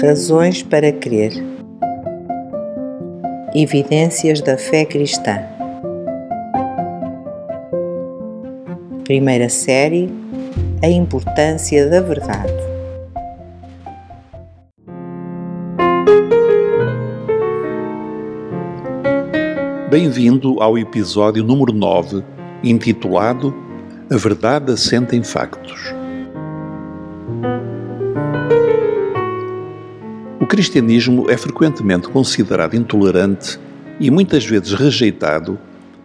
Razões para crer. Evidências da fé cristã. Primeira série A importância da verdade. Bem-vindo ao episódio número 9, intitulado A Verdade Assenta em Factos. Cristianismo é frequentemente considerado intolerante e muitas vezes rejeitado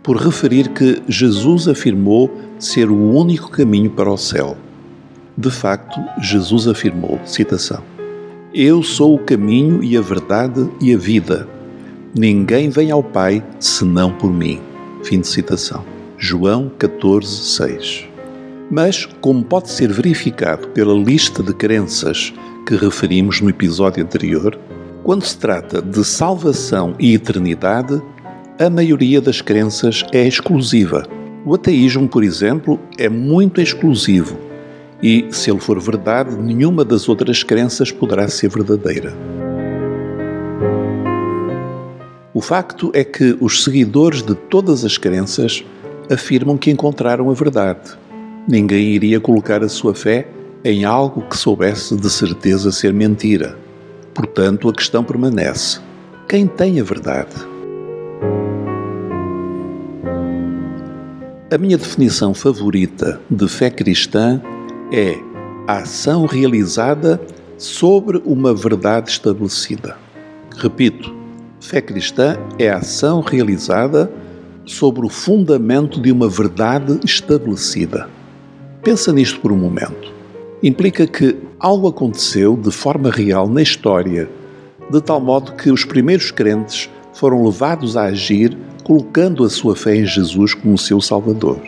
por referir que Jesus afirmou ser o único caminho para o céu. De facto, Jesus afirmou, citação: Eu sou o caminho e a verdade e a vida. Ninguém vem ao Pai senão por mim. Fim de citação. João 14, 6. Mas, como pode ser verificado pela lista de crenças que referimos no episódio anterior, quando se trata de salvação e eternidade, a maioria das crenças é exclusiva. O ateísmo, por exemplo, é muito exclusivo e, se ele for verdade, nenhuma das outras crenças poderá ser verdadeira. O facto é que os seguidores de todas as crenças afirmam que encontraram a verdade. Ninguém iria colocar a sua fé em algo que soubesse de certeza ser mentira. Portanto, a questão permanece: quem tem a verdade? A minha definição favorita de fé cristã é a ação realizada sobre uma verdade estabelecida. Repito, fé cristã é a ação realizada sobre o fundamento de uma verdade estabelecida. Pensa nisto por um momento implica que algo aconteceu de forma real na história, de tal modo que os primeiros crentes foram levados a agir colocando a sua fé em Jesus como seu Salvador.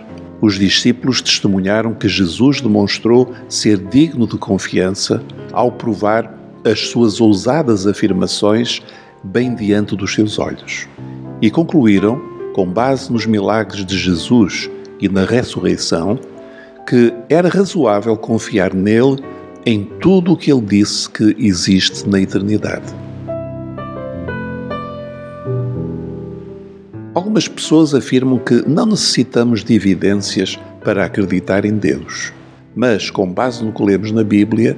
Os discípulos testemunharam que Jesus demonstrou ser digno de confiança ao provar as suas ousadas afirmações bem diante dos seus olhos. E concluíram, com base nos milagres de Jesus e na ressurreição, que era razoável confiar nele em tudo o que ele disse que existe na eternidade. Algumas pessoas afirmam que não necessitamos de evidências para acreditar em Deus, mas, com base no que lemos na Bíblia,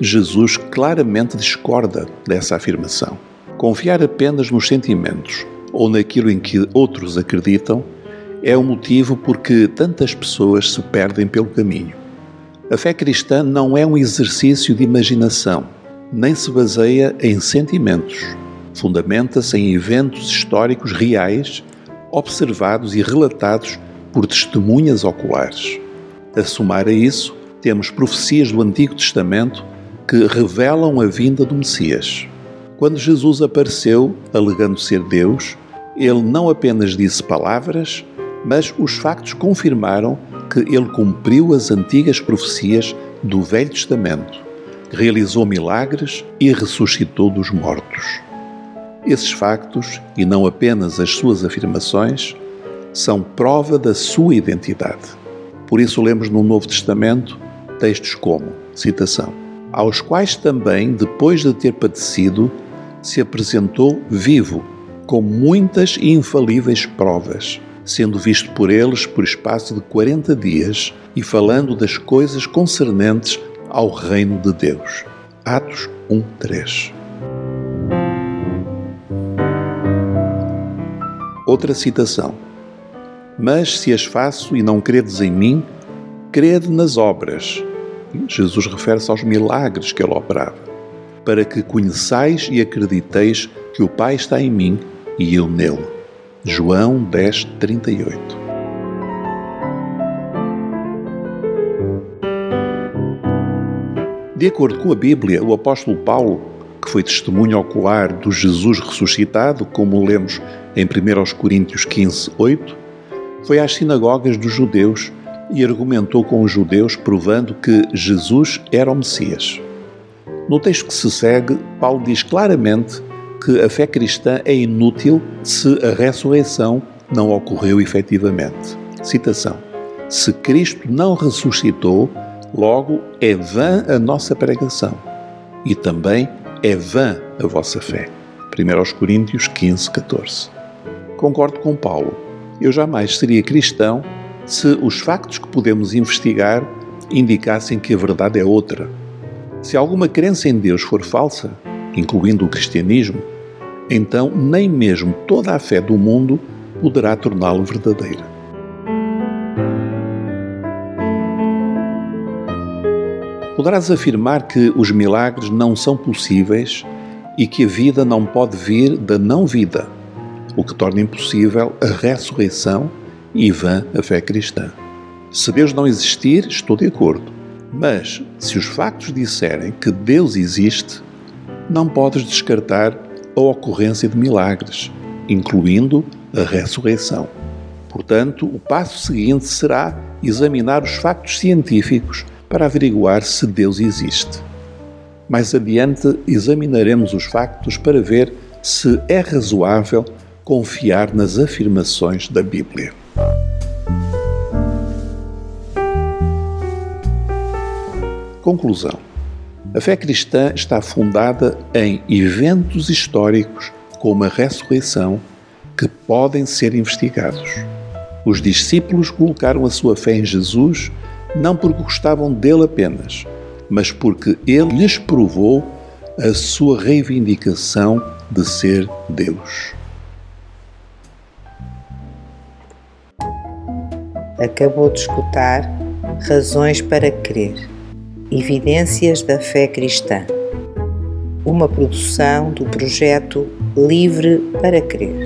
Jesus claramente discorda dessa afirmação. Confiar apenas nos sentimentos ou naquilo em que outros acreditam é o motivo por que tantas pessoas se perdem pelo caminho. A fé cristã não é um exercício de imaginação, nem se baseia em sentimentos. Fundamenta-se em eventos históricos reais, observados e relatados por testemunhas oculares. A somar a isso, temos profecias do Antigo Testamento que revelam a vinda do Messias. Quando Jesus apareceu, alegando ser Deus, ele não apenas disse palavras, mas os factos confirmaram que ele cumpriu as antigas profecias do Velho Testamento, realizou milagres e ressuscitou dos mortos. Esses factos, e não apenas as suas afirmações, são prova da sua identidade. Por isso lemos no Novo Testamento textos como, citação, aos quais também, depois de ter padecido, se apresentou vivo, com muitas e infalíveis provas, sendo visto por eles por espaço de quarenta dias e falando das coisas concernentes ao reino de Deus. Atos 1, 3. Outra citação. Mas se as faço e não credes em mim, crede nas obras. Jesus refere-se aos milagres que ele operava, para que conheçais e acrediteis que o Pai está em mim e eu nele. João 10, 38. De acordo com a Bíblia, o apóstolo Paulo, que foi testemunho ocular do Jesus ressuscitado, como lemos em 1 Coríntios 15, 8, foi às sinagogas dos judeus e argumentou com os judeus, provando que Jesus era o Messias. No texto que se segue, Paulo diz claramente que a fé cristã é inútil se a ressurreição não ocorreu efetivamente. Citação: Se Cristo não ressuscitou, logo é vã a nossa pregação, e também é vã a vossa fé. 1 Coríntios 15, 14. Concordo com Paulo. Eu jamais seria cristão se os factos que podemos investigar indicassem que a verdade é outra. Se alguma crença em Deus for falsa, incluindo o cristianismo, então nem mesmo toda a fé do mundo poderá torná-lo verdadeira. Poderás afirmar que os milagres não são possíveis e que a vida não pode vir da não-vida, o que torna impossível a ressurreição e vã a fé cristã. Se Deus não existir, estou de acordo. Mas, se os factos disserem que Deus existe, não podes descartar a ocorrência de milagres, incluindo a ressurreição. Portanto, o passo seguinte será examinar os factos científicos para averiguar se Deus existe. Mais adiante, examinaremos os factos para ver se é razoável confiar nas afirmações da Bíblia. Conclusão: A fé cristã está fundada em eventos históricos como a ressurreição que podem ser investigados. Os discípulos colocaram a sua fé em Jesus não porque gostavam dele apenas, mas porque ele lhes provou a sua reivindicação de ser Deus. Acabou de escutar Razões para Crer Evidências da Fé Cristã, uma produção do projeto Livre para Crer.